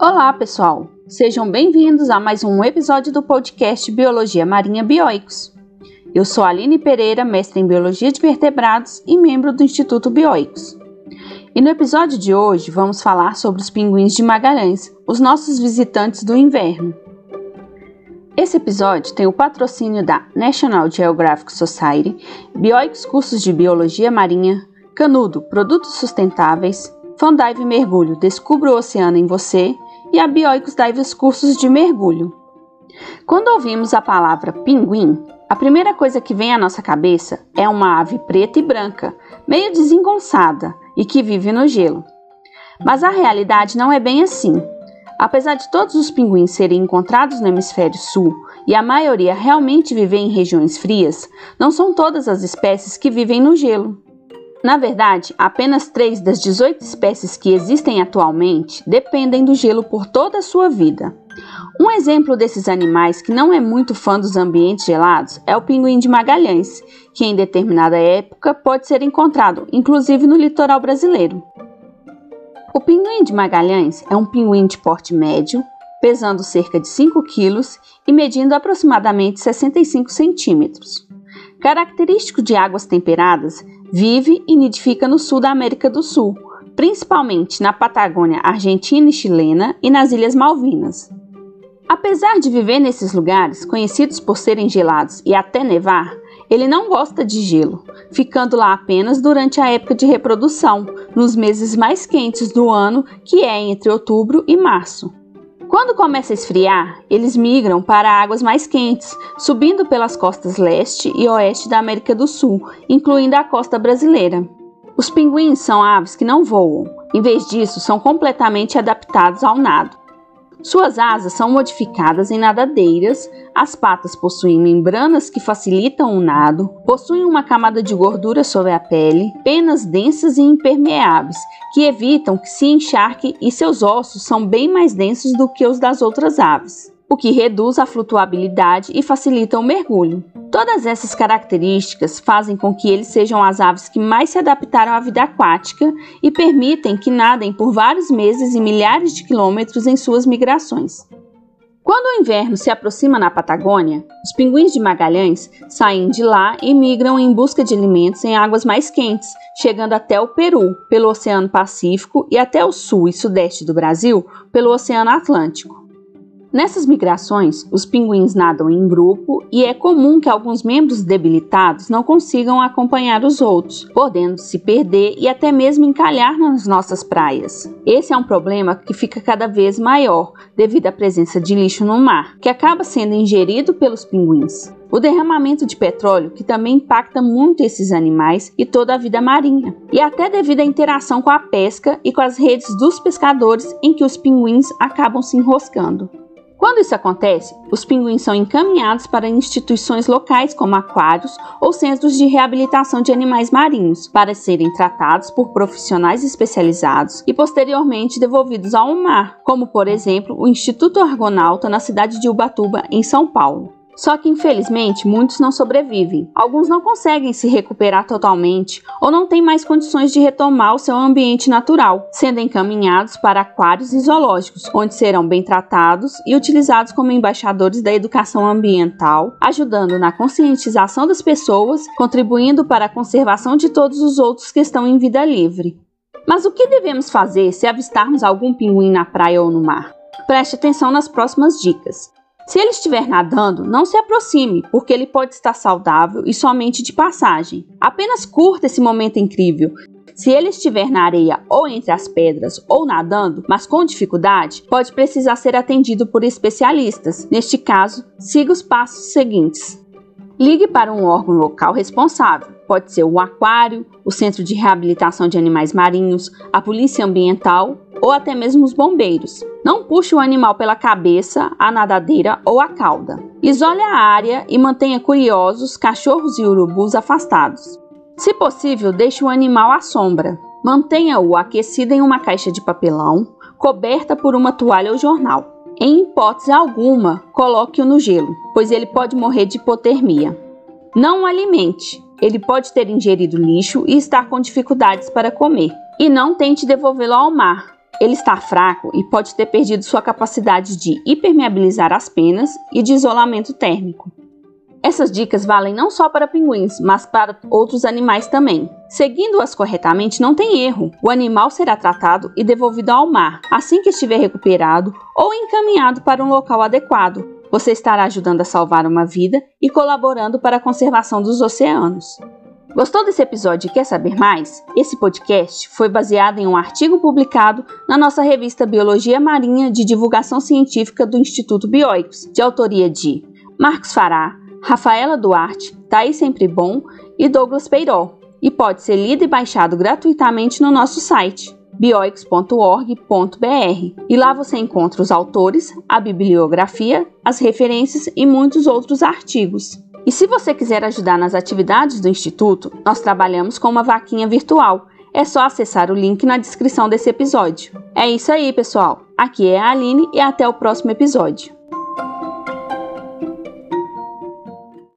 Olá, pessoal! Sejam bem-vindos a mais um episódio do podcast Biologia Marinha Bioicos. Eu sou Aline Pereira, mestre em Biologia de Vertebrados e membro do Instituto Bioicos. E no episódio de hoje vamos falar sobre os pinguins de Magalhães, os nossos visitantes do inverno. Esse episódio tem o patrocínio da National Geographic Society, Bioicos Cursos de Biologia Marinha, Canudo Produtos Sustentáveis, Fandive Mergulho Descubra o Oceano em Você e a Bioicos Dives Cursos de Mergulho. Quando ouvimos a palavra pinguim, a primeira coisa que vem à nossa cabeça é uma ave preta e branca, meio desengonçada e que vive no gelo. Mas a realidade não é bem assim. Apesar de todos os pinguins serem encontrados no hemisfério sul e a maioria realmente viver em regiões frias, não são todas as espécies que vivem no gelo. Na verdade, apenas 3 das 18 espécies que existem atualmente dependem do gelo por toda a sua vida. Um exemplo desses animais que não é muito fã dos ambientes gelados é o pinguim de Magalhães, que em determinada época pode ser encontrado, inclusive no litoral brasileiro. O pinguim de Magalhães é um pinguim de porte médio, pesando cerca de 5 kg e medindo aproximadamente 65 centímetros. Característico de águas temperadas, Vive e nidifica no sul da América do Sul, principalmente na Patagônia argentina e chilena e nas Ilhas Malvinas. Apesar de viver nesses lugares, conhecidos por serem gelados e até nevar, ele não gosta de gelo, ficando lá apenas durante a época de reprodução, nos meses mais quentes do ano, que é entre outubro e março. Quando começa a esfriar, eles migram para águas mais quentes, subindo pelas costas leste e oeste da América do Sul, incluindo a costa brasileira. Os pinguins são aves que não voam, em vez disso, são completamente adaptados ao nado. Suas asas são modificadas em nadadeiras, as patas possuem membranas que facilitam o nado, possuem uma camada de gordura sobre a pele, penas densas e impermeáveis, que evitam que se encharque e seus ossos são bem mais densos do que os das outras aves, o que reduz a flutuabilidade e facilita o mergulho. Todas essas características fazem com que eles sejam as aves que mais se adaptaram à vida aquática e permitem que nadem por vários meses e milhares de quilômetros em suas migrações. Quando o inverno se aproxima na Patagônia, os pinguins de Magalhães saem de lá e migram em busca de alimentos em águas mais quentes, chegando até o Peru, pelo Oceano Pacífico, e até o sul e sudeste do Brasil, pelo Oceano Atlântico. Nessas migrações, os pinguins nadam em grupo e é comum que alguns membros debilitados não consigam acompanhar os outros, podendo se perder e até mesmo encalhar nas nossas praias. Esse é um problema que fica cada vez maior devido à presença de lixo no mar, que acaba sendo ingerido pelos pinguins. O derramamento de petróleo, que também impacta muito esses animais e toda a vida marinha, e até devido à interação com a pesca e com as redes dos pescadores em que os pinguins acabam se enroscando. Quando isso acontece, os pinguins são encaminhados para instituições locais como aquários ou centros de reabilitação de animais marinhos para serem tratados por profissionais especializados e posteriormente devolvidos ao mar, como por exemplo o Instituto Argonauta na cidade de Ubatuba, em São Paulo. Só que infelizmente muitos não sobrevivem. Alguns não conseguem se recuperar totalmente ou não têm mais condições de retomar o seu ambiente natural, sendo encaminhados para aquários e zoológicos, onde serão bem tratados e utilizados como embaixadores da educação ambiental, ajudando na conscientização das pessoas, contribuindo para a conservação de todos os outros que estão em vida livre. Mas o que devemos fazer se avistarmos algum pinguim na praia ou no mar? Preste atenção nas próximas dicas. Se ele estiver nadando, não se aproxime, porque ele pode estar saudável e somente de passagem. Apenas curta esse momento incrível. Se ele estiver na areia ou entre as pedras ou nadando, mas com dificuldade, pode precisar ser atendido por especialistas. Neste caso, siga os passos seguintes. Ligue para um órgão local responsável. Pode ser o aquário, o Centro de Reabilitação de Animais Marinhos, a Polícia Ambiental ou até mesmo os bombeiros. Não puxe o animal pela cabeça, a nadadeira ou a cauda. Isole a área e mantenha curiosos, cachorros e urubus afastados. Se possível, deixe o animal à sombra. Mantenha-o aquecido em uma caixa de papelão, coberta por uma toalha ou jornal. Em hipótese alguma, coloque-o no gelo, pois ele pode morrer de hipotermia. Não o alimente, ele pode ter ingerido lixo e estar com dificuldades para comer. E não tente devolvê-lo ao mar, ele está fraco e pode ter perdido sua capacidade de hipermeabilizar as penas e de isolamento térmico. Essas dicas valem não só para pinguins, mas para outros animais também. Seguindo-as corretamente, não tem erro. O animal será tratado e devolvido ao mar assim que estiver recuperado ou encaminhado para um local adequado. Você estará ajudando a salvar uma vida e colaborando para a conservação dos oceanos. Gostou desse episódio e quer saber mais? Esse podcast foi baseado em um artigo publicado na nossa revista Biologia Marinha de Divulgação Científica do Instituto Bioicos, de autoria de Marcos Fará, Rafaela Duarte, Thaís Sempre Bom e Douglas Peiró, e pode ser lido e baixado gratuitamente no nosso site bioicos.org.br. E lá você encontra os autores, a bibliografia, as referências e muitos outros artigos. E se você quiser ajudar nas atividades do Instituto, nós trabalhamos com uma vaquinha virtual. É só acessar o link na descrição desse episódio. É isso aí, pessoal. Aqui é a Aline e até o próximo episódio.